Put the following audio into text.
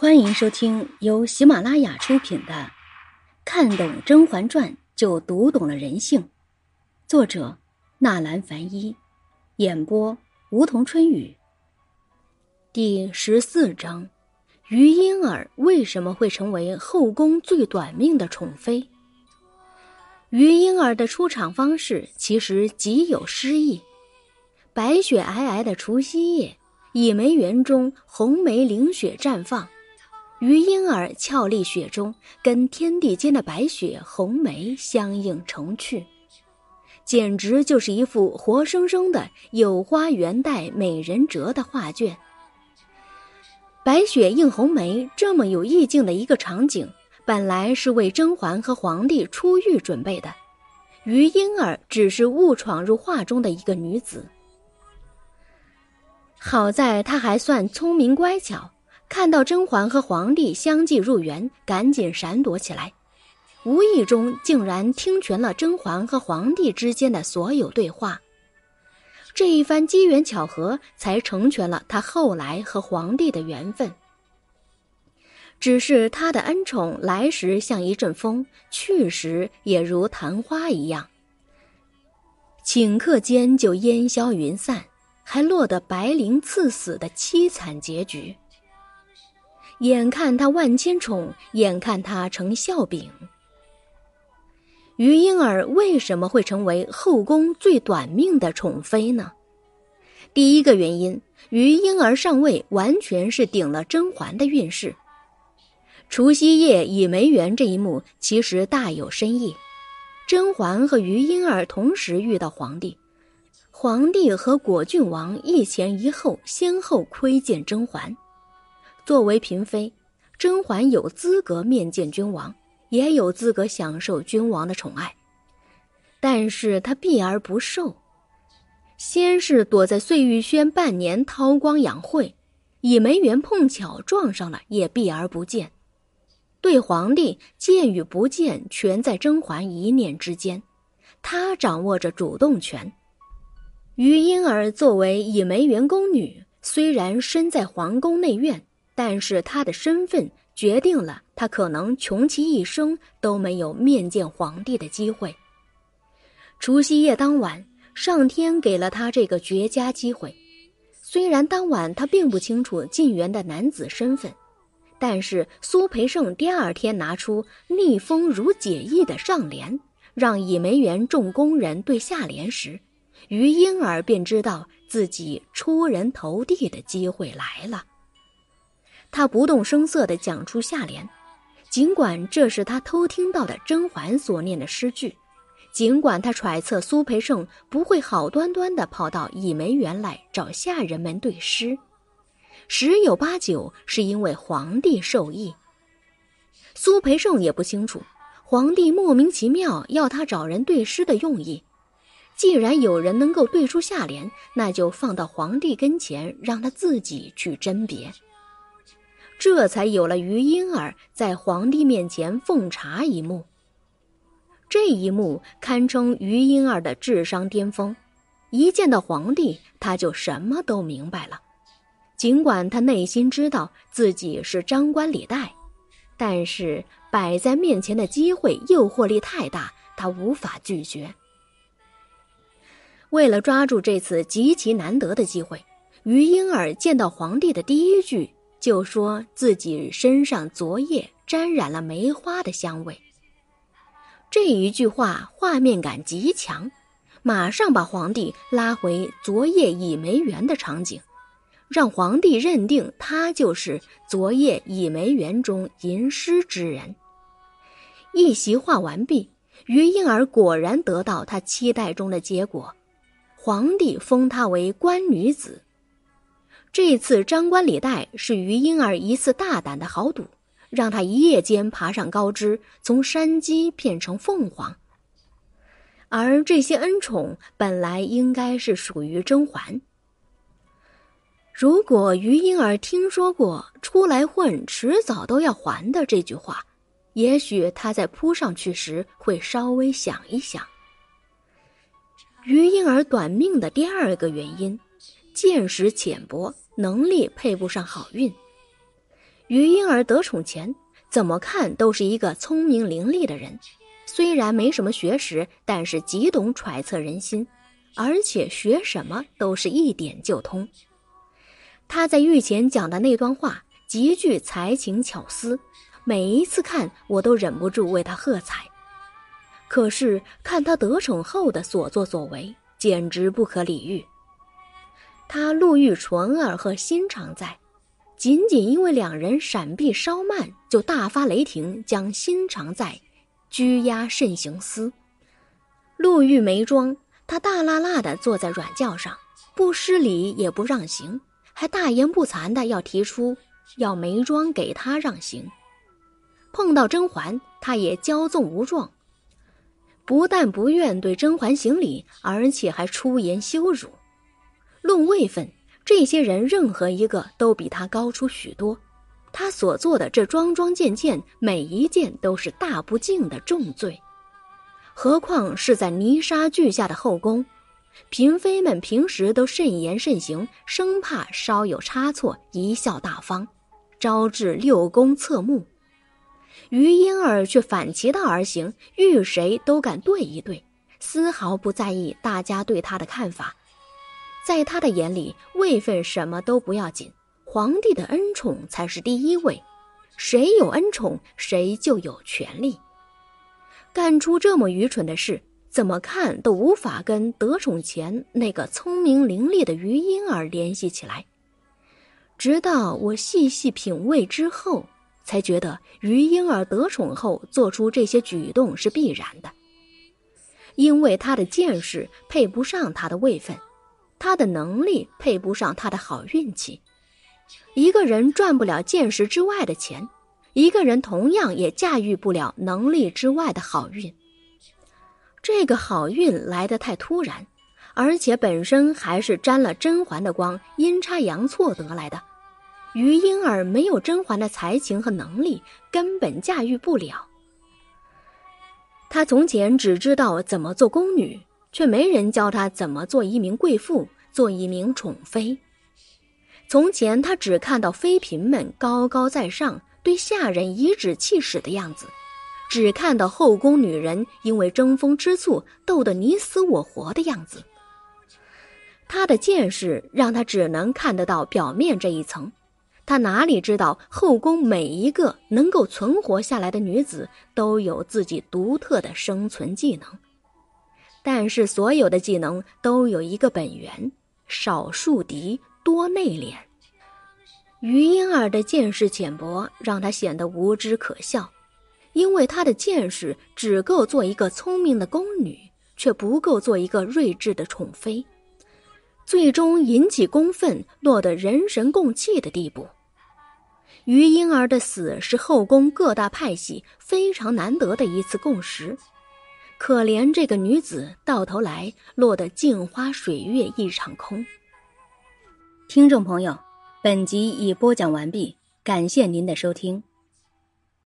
欢迎收听由喜马拉雅出品的《看懂《甄嬛传》就读懂了人性》，作者纳兰凡一，演播梧桐春雨。第十四章：于莺儿为什么会成为后宫最短命的宠妃？于莺儿的出场方式其实极有诗意。白雪皑皑的除夕夜，倚梅园中红梅凌雪绽放。于莺儿俏丽雪中，跟天地间的白雪红梅相映成趣，简直就是一幅活生生的有花原带美人折的画卷。白雪映红梅这么有意境的一个场景，本来是为甄嬛和皇帝出狱准备的，于莺儿只是误闯入画中的一个女子。好在她还算聪明乖巧。看到甄嬛和皇帝相继入园，赶紧闪躲起来，无意中竟然听全了甄嬛和皇帝之间的所有对话。这一番机缘巧合，才成全了他后来和皇帝的缘分。只是他的恩宠来时像一阵风，去时也如昙花一样，顷刻间就烟消云散，还落得白灵赐死的凄惨结局。眼看他万千宠，眼看他成笑柄。于莺儿为什么会成为后宫最短命的宠妃呢？第一个原因，于莺儿上位完全是顶了甄嬛的运势。除夕夜倚梅园这一幕其实大有深意。甄嬛和于莺儿同时遇到皇帝，皇帝和果郡王一前一后，先后窥见甄嬛。作为嫔妃，甄嬛有资格面见君王，也有资格享受君王的宠爱，但是她避而不受。先是躲在碎玉轩半年韬光养晦，倚梅园碰巧撞上了，也避而不见。对皇帝见与不见，全在甄嬛一念之间，她掌握着主动权。于莺儿作为倚梅园宫女，虽然身在皇宫内院。但是他的身份决定了他可能穷其一生都没有面见皇帝的机会。除夕夜当晚，上天给了他这个绝佳机会。虽然当晚他并不清楚晋园的男子身份，但是苏培盛第二天拿出“逆风如解意”的上联，让倚梅园众工人对下联时，于莺儿便知道自己出人头地的机会来了。他不动声色地讲出下联，尽管这是他偷听到的甄嬛所念的诗句，尽管他揣测苏培盛不会好端端地跑到倚梅园来找下人们对诗，十有八九是因为皇帝授意。苏培盛也不清楚，皇帝莫名其妙要他找人对诗的用意。既然有人能够对出下联，那就放到皇帝跟前，让他自己去甄别。这才有了于莺儿在皇帝面前奉茶一幕。这一幕堪称于莺儿的智商巅峰，一见到皇帝，他就什么都明白了。尽管他内心知道自己是张冠李戴，但是摆在面前的机会诱惑力太大，他无法拒绝。为了抓住这次极其难得的机会，于莺儿见到皇帝的第一句。就说自己身上昨夜沾染了梅花的香味。这一句话画面感极强，马上把皇帝拉回昨夜倚梅园的场景，让皇帝认定他就是昨夜倚梅园中吟诗之人。一席话完毕，于莺儿果然得到他期待中的结果，皇帝封她为官女子。这次张冠李戴是于莺儿一次大胆的豪赌，让她一夜间爬上高枝，从山鸡变成凤凰。而这些恩宠本来应该是属于甄嬛。如果于莺儿听说过“出来混，迟早都要还的”这句话，也许她在扑上去时会稍微想一想。于莺儿短命的第二个原因。见识浅薄，能力配不上好运。于婴儿得宠前，怎么看都是一个聪明伶俐的人。虽然没什么学识，但是极懂揣测人心，而且学什么都是一点就通。他在御前讲的那段话极具才情巧思，每一次看我都忍不住为他喝彩。可是看他得宠后的所作所为，简直不可理喻。他路遇纯儿和心常在，仅仅因为两人闪避稍慢，就大发雷霆，将心常在。拘押慎行司，路遇眉庄，他大辣辣的坐在软轿上，不失礼也不让行，还大言不惭的要提出要眉庄给他让行。碰到甄嬛，他也骄纵无状，不但不愿对甄嬛行礼，而且还出言羞辱。论位分，这些人任何一个都比他高出许多。他所做的这桩桩件件，每一件都是大不敬的重罪，何况是在泥沙俱下的后宫，嫔妃们平时都慎言慎行，生怕稍有差错，贻笑大方，招致六宫侧目。于莺儿却反其道而行，遇谁都敢对一对，丝毫不在意大家对他的看法，在他的眼里，位分什么都不要紧。皇帝的恩宠才是第一位，谁有恩宠，谁就有权利。干出这么愚蠢的事，怎么看都无法跟得宠前那个聪明伶俐的余莺儿联系起来。直到我细细品味之后，才觉得余莺儿得宠后做出这些举动是必然的，因为她的见识配不上她的位分，他的能力配不上他的好运气。一个人赚不了见识之外的钱，一个人同样也驾驭不了能力之外的好运。这个好运来得太突然，而且本身还是沾了甄嬛的光，阴差阳错得来的。于莺儿没有甄嬛的才情和能力，根本驾驭不了。她从前只知道怎么做宫女，却没人教她怎么做一名贵妇，做一名宠妃。从前，他只看到妃嫔们高高在上，对下人颐指气使的样子；只看到后宫女人因为争风吃醋，斗得你死我活的样子。他的见识让他只能看得到表面这一层，他哪里知道后宫每一个能够存活下来的女子都有自己独特的生存技能。但是，所有的技能都有一个本源：少树敌。多内敛。于莺儿的见识浅薄，让她显得无知可笑，因为她的见识只够做一个聪明的宫女，却不够做一个睿智的宠妃，最终引起公愤，落得人神共弃的地步。于莺儿的死是后宫各大派系非常难得的一次共识，可怜这个女子，到头来落得镜花水月一场空。听众朋友，本集已播讲完毕，感谢您的收听。